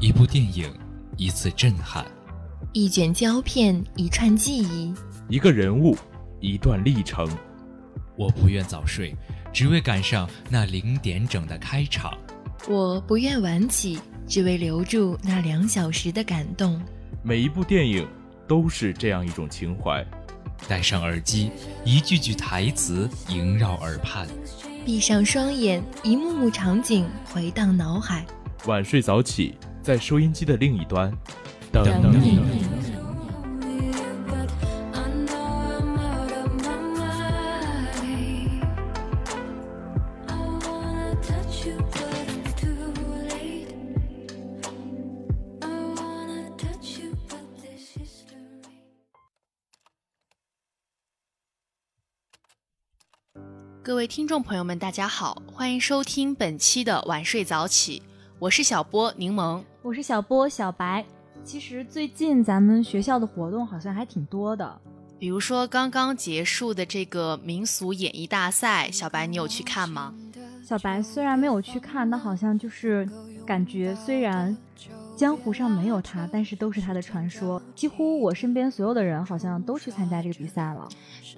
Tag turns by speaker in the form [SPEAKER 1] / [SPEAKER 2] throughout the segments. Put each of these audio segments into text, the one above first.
[SPEAKER 1] 一部电影，一次震撼；
[SPEAKER 2] 一卷胶片，一串记忆；
[SPEAKER 3] 一个人物，一段历程。
[SPEAKER 1] 我不愿早睡，只为赶上那零点整的开场；
[SPEAKER 2] 我不愿晚起，只为留住那两小时的感动。
[SPEAKER 3] 每一部电影都是这样一种情怀。
[SPEAKER 1] 戴上耳机，一句句台词萦绕耳畔；
[SPEAKER 2] 闭上双眼，一幕幕场景回荡脑海。
[SPEAKER 3] 晚睡早起。在收音机的另一端，
[SPEAKER 2] 等你。
[SPEAKER 4] 各位听众朋友们，大家好，欢迎收听本期的晚睡早起。我是小波柠檬，
[SPEAKER 5] 我是小波小白。其实最近咱们学校的活动好像还挺多的，
[SPEAKER 4] 比如说刚刚结束的这个民俗演艺大赛，小白你有去看吗？
[SPEAKER 5] 小白虽然没有去看，但好像就是感觉虽然江湖上没有他，但是都是他的传说。几乎我身边所有的人好像都去参加这个比赛了。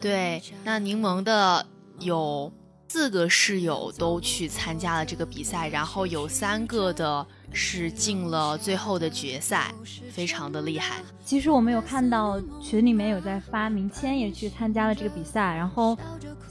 [SPEAKER 4] 对，那柠檬的有。四个室友都去参加了这个比赛，然后有三个的是进了最后的决赛，非常的厉害。
[SPEAKER 5] 其实我们有看到群里面有在发，明谦也去参加了这个比赛，然后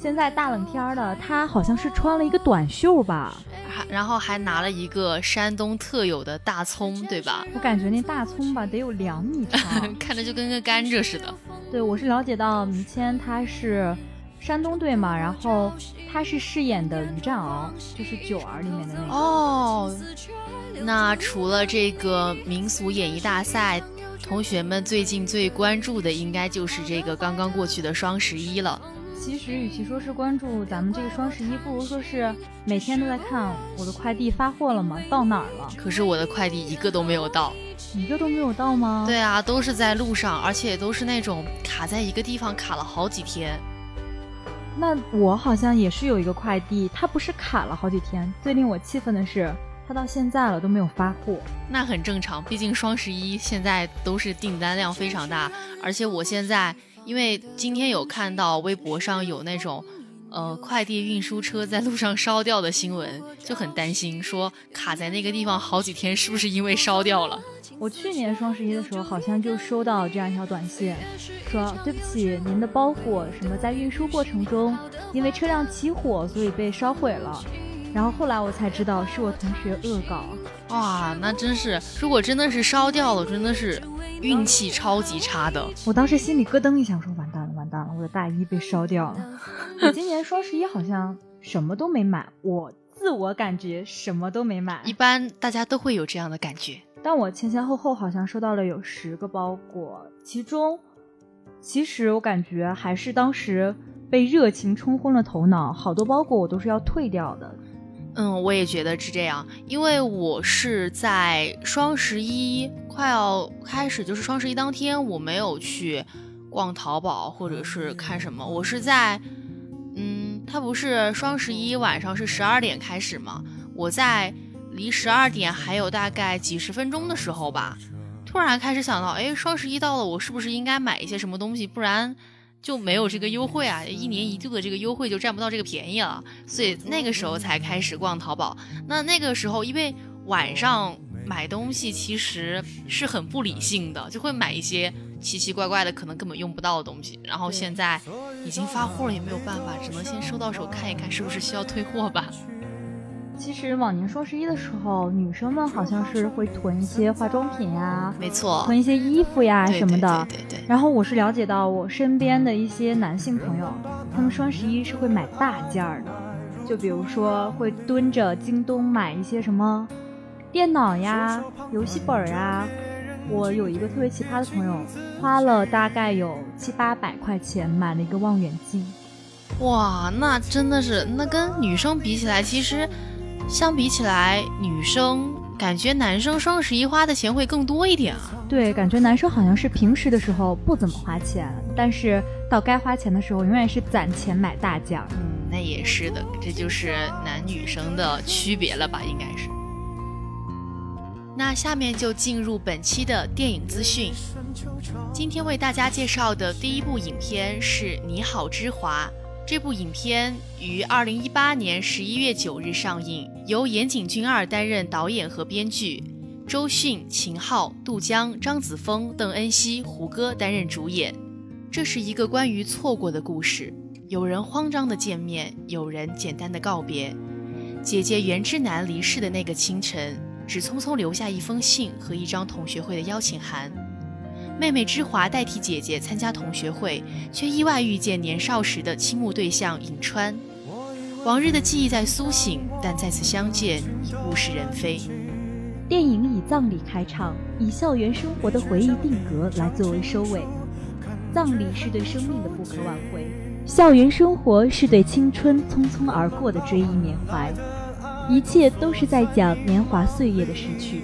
[SPEAKER 5] 现在大冷天的，他好像是穿了一个短袖吧，
[SPEAKER 4] 还然后还拿了一个山东特有的大葱，对吧？
[SPEAKER 5] 我感觉那大葱吧得有两米长，
[SPEAKER 4] 看着就跟个甘蔗似的。
[SPEAKER 5] 对，我是了解到明谦他是。山东队嘛，然后他是饰演的于占鳌，就是九儿里面的那个。
[SPEAKER 4] 哦，那除了这个民俗演艺大赛，同学们最近最关注的应该就是这个刚刚过去的双十一了。
[SPEAKER 5] 其实与其说是关注咱们这个双十一，不如说是每天都在看我的快递发货了吗？到哪儿了？
[SPEAKER 4] 可是我的快递一个都没有到，
[SPEAKER 5] 一个都没有到吗？
[SPEAKER 4] 对啊，都是在路上，而且都是那种卡在一个地方卡了好几天。
[SPEAKER 5] 那我好像也是有一个快递，它不是卡了好几天。最令我气愤的是，它到现在了都没有发货。
[SPEAKER 4] 那很正常，毕竟双十一现在都是订单量非常大，而且我现在因为今天有看到微博上有那种，呃，快递运输车在路上烧掉的新闻，就很担心，说卡在那个地方好几天，是不是因为烧掉了？
[SPEAKER 5] 我去年双十一的时候，好像就收到这样一条短信，说对不起，您的包裹什么在运输过程中，因为车辆起火，所以被烧毁了。然后后来我才知道是我同学恶搞。
[SPEAKER 4] 哇，那真是，如果真的是烧掉了，真的是运气超级差的。
[SPEAKER 5] 我当时心里咯噔一下，说完蛋了，完蛋了，我的大衣被烧掉了。我今年双十一好像什么都没买，我自我感觉什么都没买。
[SPEAKER 4] 一般大家都会有这样的感觉。
[SPEAKER 5] 但我前前后后好像收到了有十个包裹，其中，其实我感觉还是当时被热情冲昏了头脑，好多包裹我都是要退掉的。
[SPEAKER 4] 嗯，我也觉得是这样，因为我是在双十一快要开始，就是双十一当天，我没有去逛淘宝或者是看什么，我是在，嗯，它不是双十一晚上是十二点开始吗？我在。离十二点还有大概几十分钟的时候吧，突然开始想到，哎，双十一到了，我是不是应该买一些什么东西？不然就没有这个优惠啊！一年一度的这个优惠就占不到这个便宜了。所以那个时候才开始逛淘宝。那那个时候，因为晚上买东西其实是很不理性的，就会买一些奇奇怪怪的，可能根本用不到的东西。然后现在已经发货了，也没有办法，只能先收到手看一看，是不是需要退货吧。
[SPEAKER 5] 其实往年双十一的时候，女生们好像是会囤一些化妆品呀，
[SPEAKER 4] 没错，
[SPEAKER 5] 囤一些衣服呀什么的。
[SPEAKER 4] 对对对。
[SPEAKER 5] 然后我是了解到，我身边的一些男性朋友，他们双十一是会买大件儿的，就比如说会蹲着京东买一些什么电脑呀、游戏本儿啊。我有一个特别奇葩的朋友，花了大概有七八百块钱买了一个望远镜。
[SPEAKER 4] 哇，那真的是，那跟女生比起来，其实。相比起来，女生感觉男生双十一花的钱会更多一点啊。
[SPEAKER 5] 对，感觉男生好像是平时的时候不怎么花钱，但是到该花钱的时候，永远是攒钱买大件。
[SPEAKER 4] 嗯，那也是的，这就是男女生的区别了吧？应该是。那下面就进入本期的电影资讯。今天为大家介绍的第一部影片是《你好，之华》。这部影片于二零一八年十一月九日上映，由岩井俊二担任导演和编剧，周迅、秦昊、杜江、张子枫、邓恩熙、胡歌担任主演。这是一个关于错过的故事，有人慌张的见面，有人简单的告别。姐姐袁之南离世的那个清晨，只匆匆留下一封信和一张同学会的邀请函。妹妹之华代替姐姐参加同学会，却意外遇见年少时的倾慕对象颍川。往日的记忆在苏醒，但再次相见已物是人非。
[SPEAKER 5] 电影以葬礼开场，以校园生活的回忆定格来作为收尾。葬礼是对生命的不可挽回，校园生活是对青春匆匆而过的追忆缅怀，一切都是在讲年华岁月的逝去。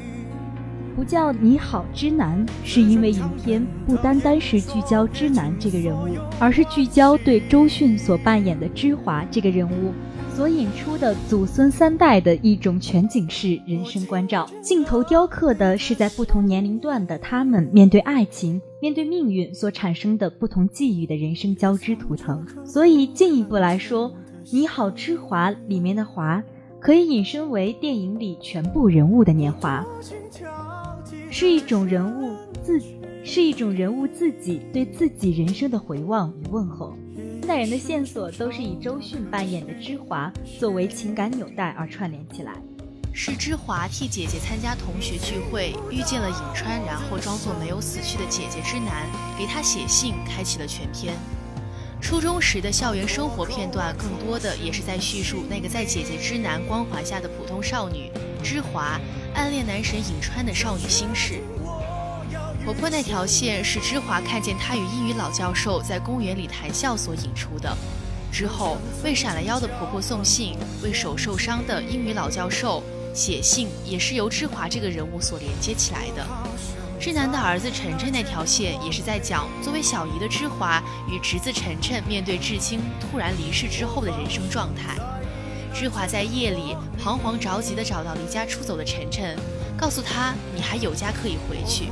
[SPEAKER 5] 不叫你好之男，是因为影片不单单是聚焦之男这个人物，而是聚焦对周迅所扮演的之华这个人物所引出的祖孙三代的一种全景式人生关照。镜头雕刻的是在不同年龄段的他们面对爱情、面对命运所产生的不同际遇的人生交织图腾。所以进一步来说，《你好之华》里面的华，可以引申为电影里全部人物的年华。是一种人物自，是一种人物自己对自己人生的回望与问候。三代人的线索都是以周迅扮演的芝华作为情感纽带而串联起来。
[SPEAKER 4] 是芝华替姐姐参加同学聚会，遇见了颍川，然后装作没有死去的姐姐之男，给他写信，开启了全篇。初中时的校园生活片段，更多的也是在叙述那个在姐姐之男光环下的普通少女芝华。暗恋男神颍川的少女心事，婆婆那条线是芝华看见她与英语老教授在公园里谈笑所引出的。之后为闪了腰的婆婆送信，为手受伤的英语老教授写信，也是由芝华这个人物所连接起来的。志南的儿子晨晨那条线也是在讲作为小姨的芝华与侄子晨晨面对至亲突然离世之后的人生状态。芝华在夜里彷徨着急地找到离家出走的晨晨，告诉他：“你还有家可以回去。”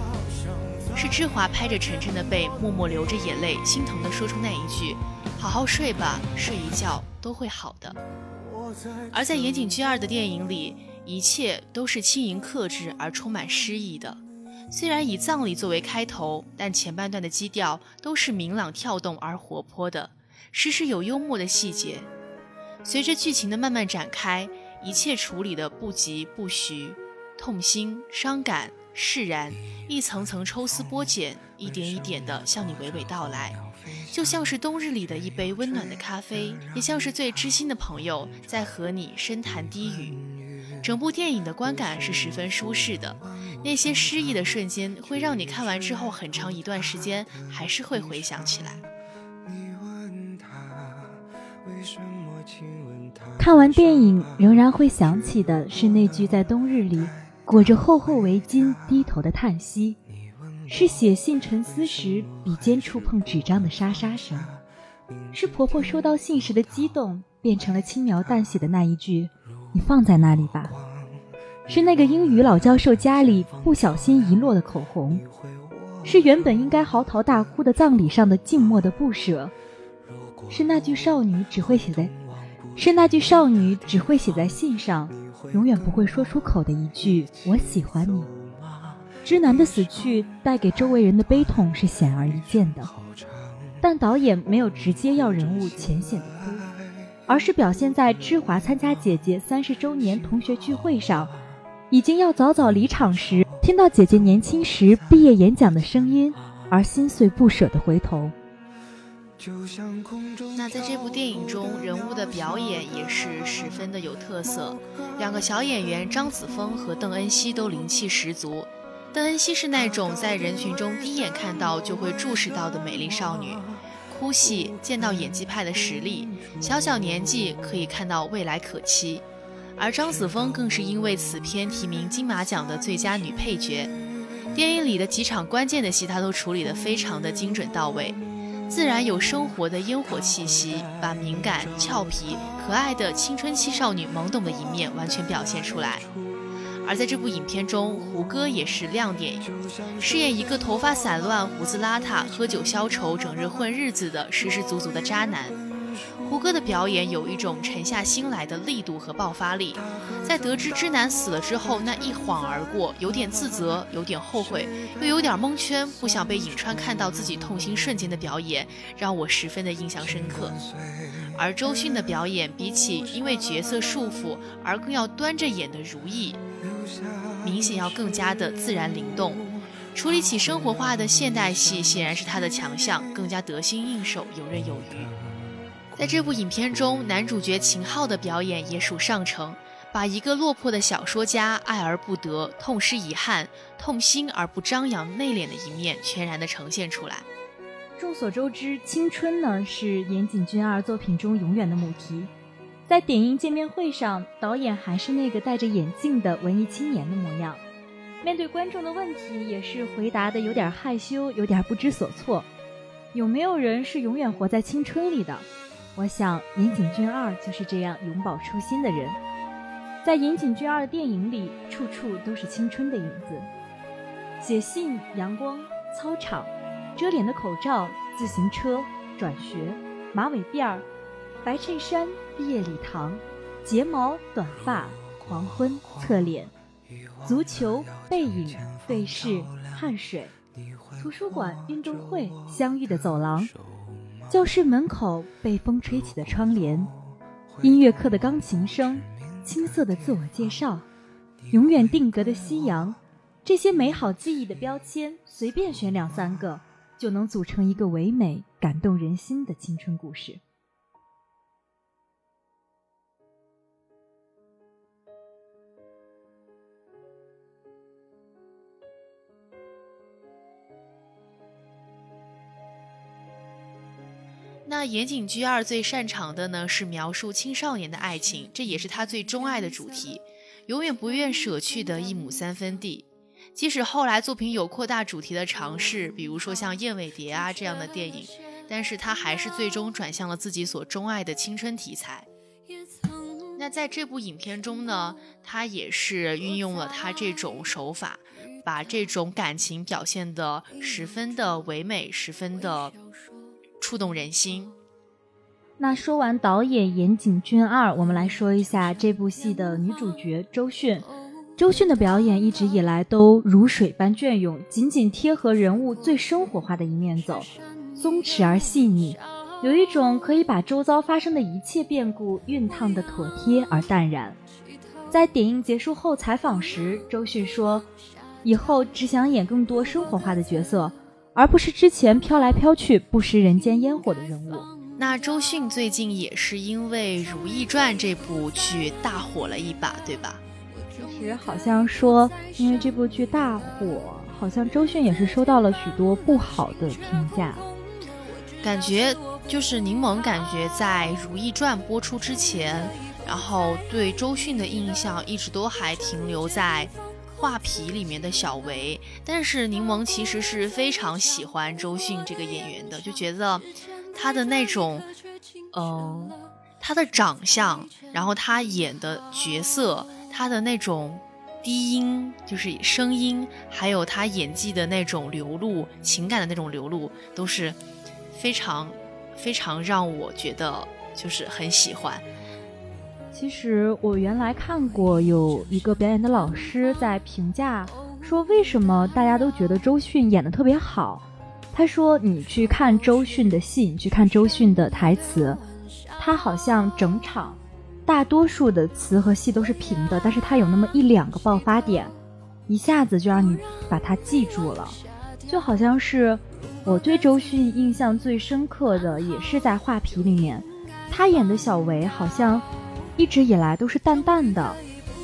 [SPEAKER 4] 是芝华拍着晨晨的背，默默流着眼泪，心疼地说出那一句：“好好睡吧，睡一觉都会好的。”而在岩井俊二的电影里，一切都是轻盈克制而充满诗意的。虽然以葬礼作为开头，但前半段的基调都是明朗跳动而活泼的，时时有幽默的细节。随着剧情的慢慢展开，一切处理的不疾不徐，痛心、伤感、释然，一层层抽丝剥茧，一点一点的向你娓娓道来，就像是冬日里的一杯温暖的咖啡，也像是最知心的朋友在和你深谈低语。整部电影的观感是十分舒适的，那些诗意的瞬间会让你看完之后很长一段时间还是会回想起来你问他为什。
[SPEAKER 5] 看完电影，仍然会想起的是那句在冬日里裹着厚厚围巾低头的叹息，是写信沉思时笔尖触碰纸张的沙沙声，是婆婆收到信时的激动变成了轻描淡写的那一句“你放在那里吧”，是那个英语老教授家里不小心遗落的口红，是原本应该嚎啕大哭的葬礼上的静默的不舍，是那句少女只会写在。是那句少女只会写在信上，永远不会说出口的一句“我喜欢你”。之男的死去带给周围人的悲痛是显而易见的，但导演没有直接要人物浅显的哭，而是表现在芝华参加姐姐三十周年同学聚会上，已经要早早离场时，听到姐姐年轻时毕业演讲的声音，而心碎不舍的回头。
[SPEAKER 4] 那在这部电影中，人物的表演也是十分的有特色。两个小演员张子枫和邓恩熙都灵气十足。邓恩熙是那种在人群中第一眼看到就会注视到的美丽少女，哭戏见到演技派的实力，小小年纪可以看到未来可期。而张子枫更是因为此片提名金马奖的最佳女配角，电影里的几场关键的戏，她都处理得非常的精准到位。自然有生活的烟火气息，把敏感、俏皮、可爱的青春期少女懵懂的一面完全表现出来。而在这部影片中，胡歌也是亮点，饰演一个头发散乱、胡子邋遢、喝酒消愁、整日混日子的实实足足的渣男。胡歌的表演有一种沉下心来的力度和爆发力，在得知知男死了之后，那一晃而过，有点自责，有点后悔，又有点蒙圈，不想被颍川看到自己痛心瞬间的表演，让我十分的印象深刻。而周迅的表演，比起因为角色束缚而更要端着演的如意，明显要更加的自然灵动，处理起生活化的现代戏，显然是他的强项，更加得心应手，游刃有余。在这部影片中，男主角秦昊的表演也属上乘，把一个落魄的小说家爱而不得、痛失遗憾、痛心而不张扬、内敛的一面全然的呈现出来。
[SPEAKER 5] 众所周知，青春呢是岩井俊二作品中永远的母题。在点映见面会上，导演还是那个戴着眼镜的文艺青年的模样，面对观众的问题也是回答的有点害羞，有点不知所措。有没有人是永远活在青春里的？我想，岩井俊二就是这样永葆初心的人。在岩井俊二的电影里，处处都是青春的影子：写信、阳光、操场、遮脸的口罩、自行车、转学、马尾辫儿、白衬衫、毕业礼堂、睫毛、短发、黄昏、侧脸、足球、背影、对视、汗水、图书馆、运动会、相遇的走廊。教室门口被风吹起的窗帘，音乐课的钢琴声，青涩的自我介绍，永远定格的夕阳，这些美好记忆的标签，随便选两三个，就能组成一个唯美、感动人心的青春故事。
[SPEAKER 4] 那岩井俊二最擅长的呢是描述青少年的爱情，这也是他最钟爱的主题，永远不愿舍去的一亩三分地。即使后来作品有扩大主题的尝试，比如说像《燕尾蝶》啊这样的电影，但是他还是最终转向了自己所钟爱的青春题材。那在这部影片中呢，他也是运用了他这种手法，把这种感情表现得十分的唯美，十分的。触动人心。
[SPEAKER 5] 那说完导演岩井俊二，我们来说一下这部戏的女主角周迅。周迅的表演一直以来都如水般隽永，紧紧贴合人物最生活化的一面走，松弛而细腻，有一种可以把周遭发生的一切变故熨烫的妥帖而淡然。在点映结束后采访时，周迅说：“以后只想演更多生活化的角色。”而不是之前飘来飘去、不食人间烟火的人物。
[SPEAKER 4] 那周迅最近也是因为《如懿传》这部剧大火了一把，对吧？
[SPEAKER 5] 其实好像说，因为这部剧大火，好像周迅也是收到了许多不好的评价。
[SPEAKER 4] 感觉就是柠檬，感觉在《如懿传》播出之前，然后对周迅的印象一直都还停留在。画皮里面的小维，但是柠檬其实是非常喜欢周迅这个演员的，就觉得他的那种，嗯，他的长相，然后他演的角色，他的那种低音，就是声音，还有他演技的那种流露，情感的那种流露，都是非常非常让我觉得就是很喜欢。
[SPEAKER 5] 其实我原来看过有一个表演的老师在评价说，为什么大家都觉得周迅演的特别好？他说：“你去看周迅的戏，你去看周迅的台词，他好像整场大多数的词和戏都是平的，但是他有那么一两个爆发点，一下子就让你把它记住了。就好像是我对周迅印象最深刻的，也是在画皮里面，他演的小维好像。”一直以来都是淡淡的，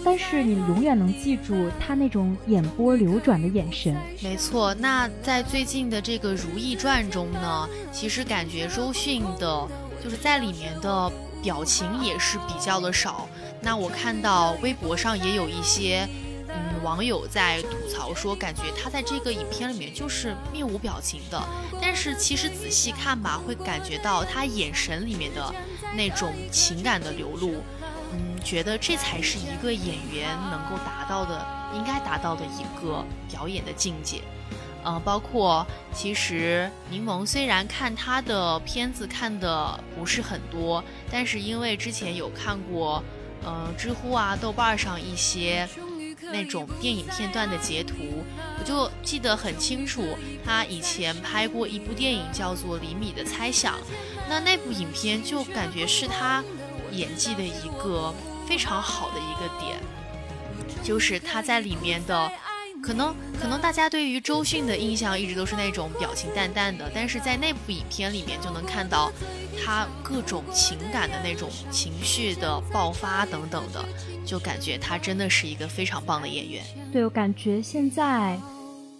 [SPEAKER 5] 但是你永远能记住他那种眼波流转的眼神。
[SPEAKER 4] 没错，那在最近的这个《如懿传》中呢，其实感觉周迅的，就是在里面的表情也是比较的少。那我看到微博上也有一些。嗯，网友在吐槽说，感觉他在这个影片里面就是面无表情的。但是其实仔细看吧，会感觉到他眼神里面的那种情感的流露。觉得这才是一个演员能够达到的，应该达到的一个表演的境界。嗯，包括其实柠檬虽然看他的片子看的不是很多，但是因为之前有看过，呃，知乎啊、豆瓣上一些那种电影片段的截图，我就记得很清楚，他以前拍过一部电影叫做《厘米的猜想》，那那部影片就感觉是他演技的一个非常好的一个点，就是他在里面的。可能可能大家对于周迅的印象一直都是那种表情淡淡的，但是在那部影片里面就能看到她各种情感的那种情绪的爆发等等的，就感觉她真的是一个非常棒的演员。
[SPEAKER 5] 对我感觉现在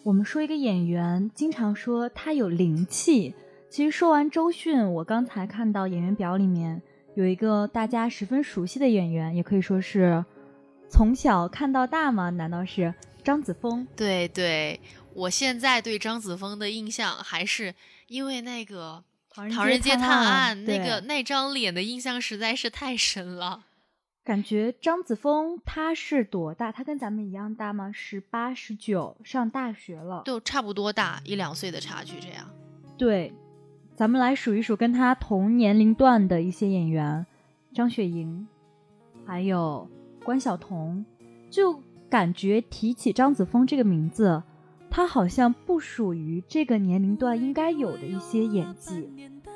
[SPEAKER 5] 我们说一个演员，经常说他有灵气。其实说完周迅，我刚才看到演员表里面有一个大家十分熟悉的演员，也可以说是从小看到大吗？难道是？张子枫，
[SPEAKER 4] 对对，我现在对张子枫的印象还是因为那个《唐人街探案》那个那张脸的印象实在是太深了。
[SPEAKER 5] 感觉张子枫他是多大？他跟咱们一样大吗？十八、十九，上大学了，
[SPEAKER 4] 就差不多大一两岁的差距这样。
[SPEAKER 5] 对，咱们来数一数跟他同年龄段的一些演员：张雪迎，还有关晓彤，就。感觉提起张子枫这个名字，他好像不属于这个年龄段应该有的一些演技。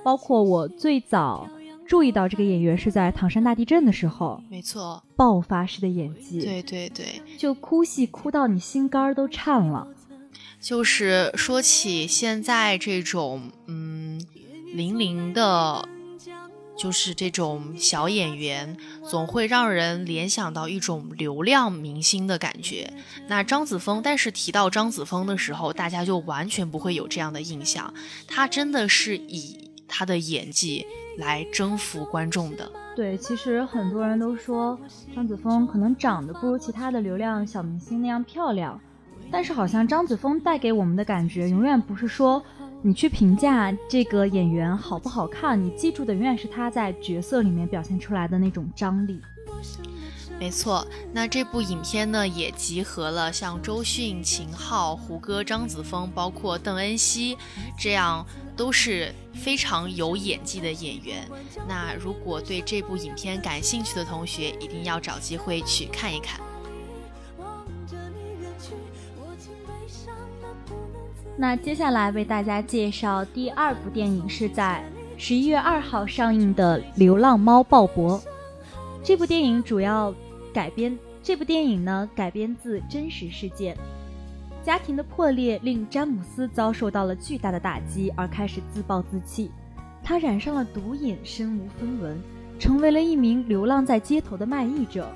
[SPEAKER 5] 包括我最早注意到这个演员是在唐山大地震的时候，
[SPEAKER 4] 没错，
[SPEAKER 5] 爆发式的演技，
[SPEAKER 4] 对对对，
[SPEAKER 5] 就哭戏哭到你心肝都颤了。
[SPEAKER 4] 就是说起现在这种嗯零零的。就是这种小演员，总会让人联想到一种流量明星的感觉。那张子枫，但是提到张子枫的时候，大家就完全不会有这样的印象。他真的是以他的演技来征服观众的。
[SPEAKER 5] 对，其实很多人都说张子枫可能长得不如其他的流量小明星那样漂亮，但是好像张子枫带给我们的感觉，永远不是说。你去评价这个演员好不好看，你记住的永远是他在角色里面表现出来的那种张力。
[SPEAKER 4] 没错，那这部影片呢，也集合了像周迅、秦昊、胡歌、张子枫，包括邓恩熙，这样都是非常有演技的演员。那如果对这部影片感兴趣的同学，一定要找机会去看一看。
[SPEAKER 5] 那接下来为大家介绍第二部电影，是在十一月二号上映的《流浪猫鲍勃》。这部电影主要改编，这部电影呢改编自真实事件。家庭的破裂令詹姆斯遭受到了巨大的打击，而开始自暴自弃。他染上了毒瘾，身无分文，成为了一名流浪在街头的卖艺者。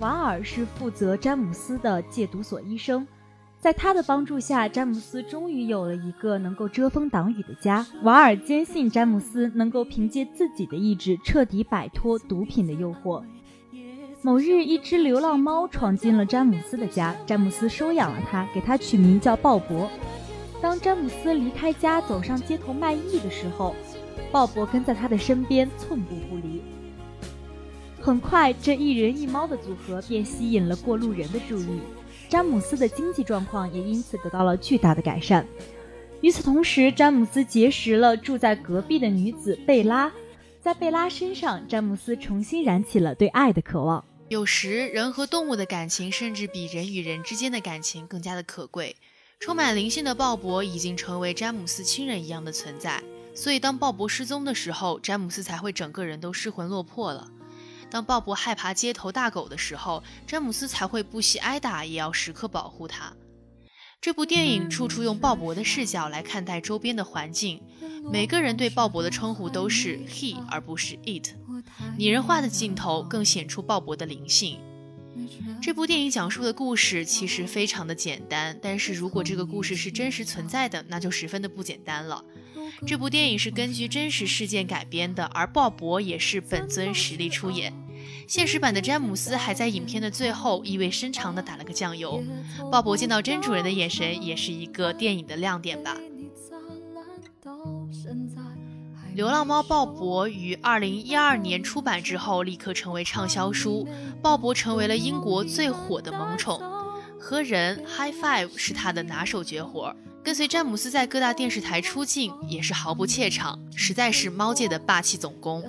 [SPEAKER 5] 瓦尔是负责詹姆斯的戒毒所医生。在他的帮助下，詹姆斯终于有了一个能够遮风挡雨的家。瓦尔坚信詹姆斯能够凭借自己的意志彻底摆脱毒品的诱惑。某日，一只流浪猫闯进了詹姆斯的家，詹姆斯收养了它，给它取名叫鲍勃。当詹姆斯离开家走上街头卖艺的时候，鲍勃跟在他的身边，寸步不离。很快，这一人一猫的组合便吸引了过路人的注意。詹姆斯的经济状况也因此得到了巨大的改善。与此同时，詹姆斯结识了住在隔壁的女子贝拉，在贝拉身上，詹姆斯重新燃起了对爱的渴望。
[SPEAKER 4] 有时，人和动物的感情甚至比人与人之间的感情更加的可贵。充满灵性的鲍勃已经成为詹姆斯亲人一样的存在，所以当鲍勃失踪的时候，詹姆斯才会整个人都失魂落魄了。当鲍勃害怕街头大狗的时候，詹姆斯才会不惜挨打也要时刻保护他。这部电影处处用鲍勃的视角来看待周边的环境，每个人对鲍勃的称呼都是 he 而不是 it。拟人化的镜头更显出鲍勃的灵性。这部电影讲述的故事其实非常的简单，但是如果这个故事是真实存在的，那就十分的不简单了。这部电影是根据真实事件改编的，而鲍勃也是本尊实力出演。现实版的詹姆斯还在影片的最后意味深长地打了个酱油。鲍勃见到真主人的眼神，也是一个电影的亮点吧。流浪猫鲍勃于二零一二年出版之后，立刻成为畅销书。鲍勃成为了英国最火的萌宠，和人 high five 是他的拿手绝活。跟随詹姆斯在各大电视台出镜，也是毫不怯场，实在是猫界的霸气总攻。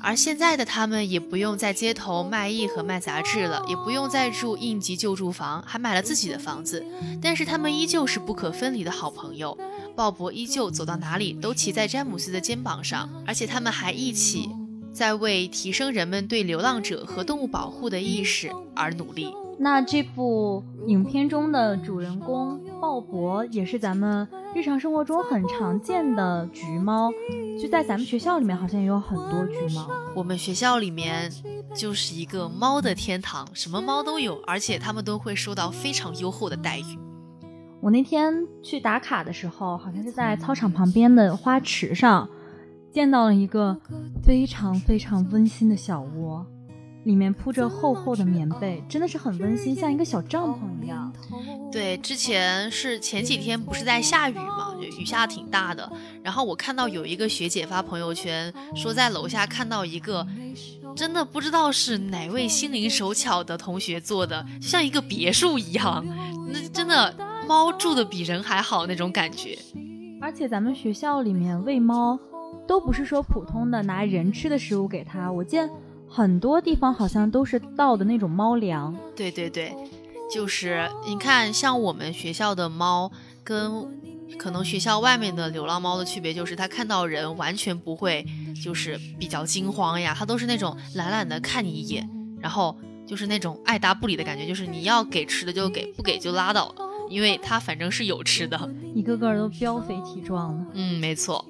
[SPEAKER 4] 而现在的他们也不用在街头卖艺和卖杂志了，也不用再住应急救助房，还买了自己的房子。但是他们依旧是不可分离的好朋友。鲍勃依旧走到哪里都骑在詹姆斯的肩膀上，而且他们还一起在为提升人们对流浪者和动物保护的意识而努力。
[SPEAKER 5] 那这部影片中的主人公鲍勃也是咱们日常生活中很常见的橘猫，就在咱们学校里面好像也有很多橘猫。
[SPEAKER 4] 我们学校里面就是一个猫的天堂，什么猫都有，而且它们都会受到非常优厚的待遇。
[SPEAKER 5] 我那天去打卡的时候，好像是在操场旁边的花池上，见到了一个非常非常温馨的小窝。里面铺着厚厚的棉被，真的是很温馨，像一个小帐篷一样。
[SPEAKER 4] 对，之前是前几天不是在下雨嘛，就雨下挺大的。然后我看到有一个学姐发朋友圈，说在楼下看到一个，真的不知道是哪位心灵手巧的同学做的，像一个别墅一样。那真的猫住的比人还好那种感觉。
[SPEAKER 5] 而且咱们学校里面喂猫，都不是说普通的拿人吃的食物给它，我见。很多地方好像都是倒的那种猫粮，
[SPEAKER 4] 对对对，就是你看，像我们学校的猫跟可能学校外面的流浪猫的区别，就是它看到人完全不会就是比较惊慌呀，它都是那种懒懒的看你一眼，然后就是那种爱答不理的感觉，就是你要给吃的就给，不给就拉倒，因为它反正是有吃的，
[SPEAKER 5] 一个个都膘肥体壮的。
[SPEAKER 4] 嗯，没错。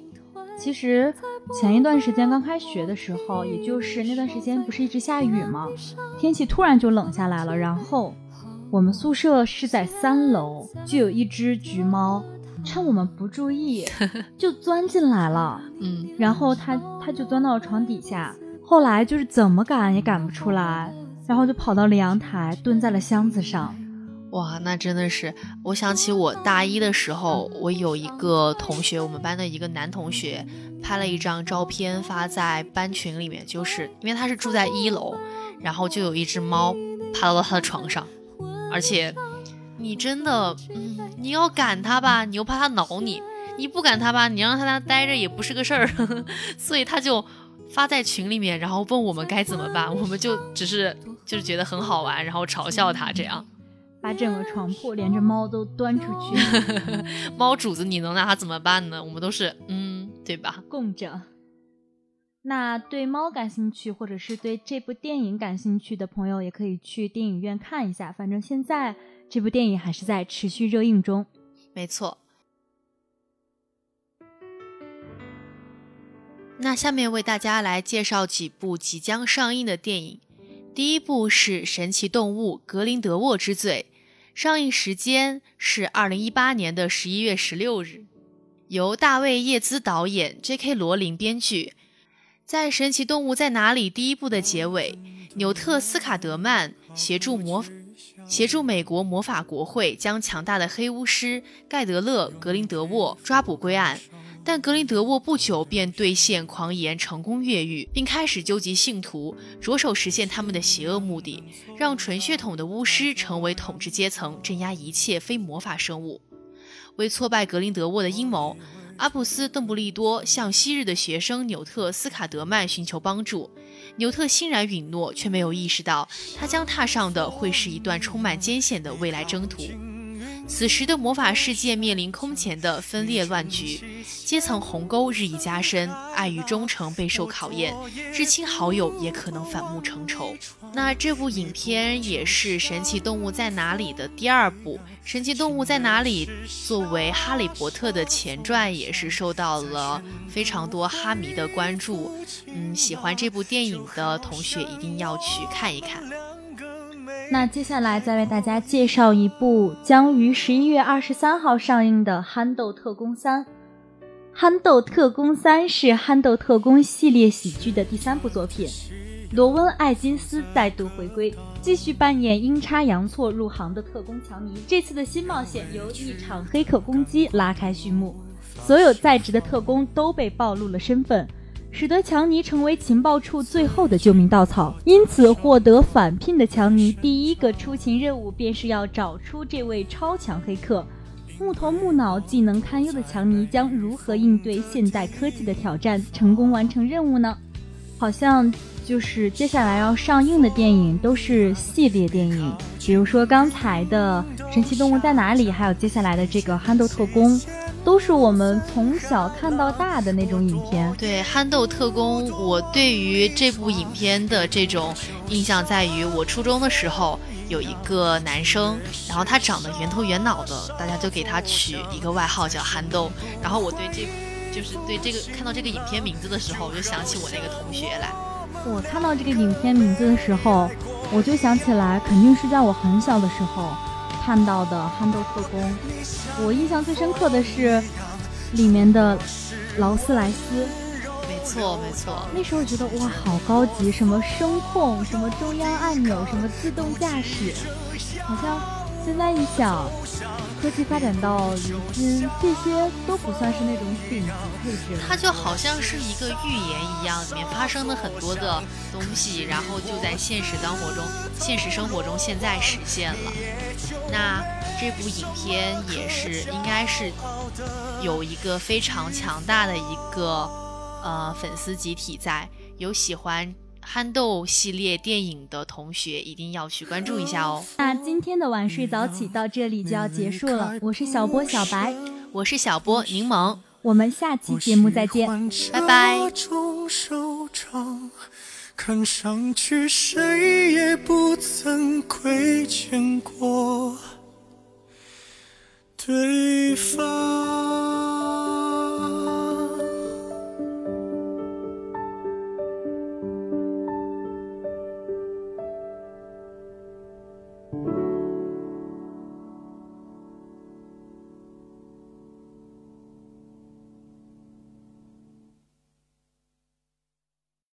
[SPEAKER 5] 其实前一段时间刚开学的时候，也就是那段时间不是一直下雨吗？天气突然就冷下来了。然后我们宿舍是在三楼，就有一只橘猫，趁我们不注意 就钻进来了。
[SPEAKER 4] 嗯，
[SPEAKER 5] 然后它它就钻到了床底下，后来就是怎么赶也赶不出来，然后就跑到了阳台，蹲在了箱子上。
[SPEAKER 4] 哇，那真的是，我想起我大一的时候，我有一个同学，我们班的一个男同学，拍了一张照片发在班群里面，就是因为他是住在一楼，然后就有一只猫爬到了他的床上，而且你真的，你要赶它吧，你又怕它挠你；你不赶它吧，你让它那待着也不是个事儿，所以他就发在群里面，然后问我们该怎么办，我们就只是就是觉得很好玩，然后嘲笑他这样。
[SPEAKER 5] 把整个床铺连着猫都端出去，
[SPEAKER 4] 猫主子你能拿它怎么办呢？我们都是嗯，对吧？
[SPEAKER 5] 供着。那对猫感兴趣，或者是对这部电影感兴趣的朋友，也可以去电影院看一下。反正现在这部电影还是在持续热映中。
[SPEAKER 4] 没错。那下面为大家来介绍几部即将上映的电影。第一部是《神奇动物格林德沃之罪》，上映时间是二零一八年的十一月十六日，由大卫·叶兹导演，J.K. 罗琳编剧。在《神奇动物在哪里》第一部的结尾，纽特·斯卡德曼协助魔协助美国魔法国会将强大的黑巫师盖德勒·格林德沃抓捕归案。但格林德沃不久便兑现狂言，成功越狱，并开始纠集信徒，着手实现他们的邪恶目的，让纯血统的巫师成为统治阶层，镇压一切非魔法生物。为挫败格林德沃的阴谋，阿布斯·邓布利多向昔日的学生纽特·斯卡德曼寻求帮助。纽特欣然允诺，却没有意识到他将踏上的会是一段充满艰险的未来征途。此时的魔法世界面临空前的分裂乱局，阶层鸿沟日益加深，爱与忠诚备受考验，至亲好友也可能反目成仇。那这部影片也是《神奇动物在哪里》的第二部，《神奇动物在哪里》作为《哈利波特》的前传，也是受到了非常多哈迷的关注。嗯，喜欢这部电影的同学一定要去看一看。
[SPEAKER 5] 那接下来再为大家介绍一部将于十一月二十三号上映的《憨豆特工三》。《憨豆特工三》是《憨豆特工》系列喜剧的第三部作品，罗温·艾金斯再度回归，继续扮演阴差阳错入行的特工强尼。这次的新冒险由一场黑客攻击拉开序幕。所有在职的特工都被暴露了身份，使得强尼成为情报处最后的救命稻草。因此，获得返聘的强尼第一个出勤任务便是要找出这位超强黑客。木头木脑、技能堪忧的强尼将如何应对现代科技的挑战，成功完成任务呢？好像就是接下来要上映的电影都是系列电影，比如说刚才的《神奇动物在哪里》，还有接下来的这个《憨豆特工》，都是我们从小看到大的那种影片。
[SPEAKER 4] 对《憨豆特工》，我对于这部影片的这种印象在于，我初中的时候。有一个男生，然后他长得圆头圆脑的，大家就给他取一个外号叫憨豆。然后我对这，就是对这个看到这个影片名字的时候，我就想起我那个同学来。
[SPEAKER 5] 我看到这个影片名字的时候，我就想起来，肯定是在我很小的时候看到的《憨豆特工》。我印象最深刻的是里面的劳斯莱斯。
[SPEAKER 4] 没错，没错。
[SPEAKER 5] 那时候觉得哇，好高级，什么声控，什么中央按钮，什么自动驾驶，好像现在一想，科技发展到如今，这些都不算是那种顶级配置。
[SPEAKER 4] 它就好像是一个预言一样，里面发生的很多的东西，然后就在现实生活中、现实生活中现在实现了。那这部影片也是应该是有一个非常强大的一个。呃，粉丝集体在有喜欢憨豆系列电影的同学，一定要去关注一下哦。
[SPEAKER 5] 那今天的晚睡早起到这里就要结束了，我是小波小白，
[SPEAKER 4] 我是小波柠檬，
[SPEAKER 5] 我们下期节目再见，
[SPEAKER 4] 拜拜。
[SPEAKER 6] 看上去谁也不曾亏欠过对方。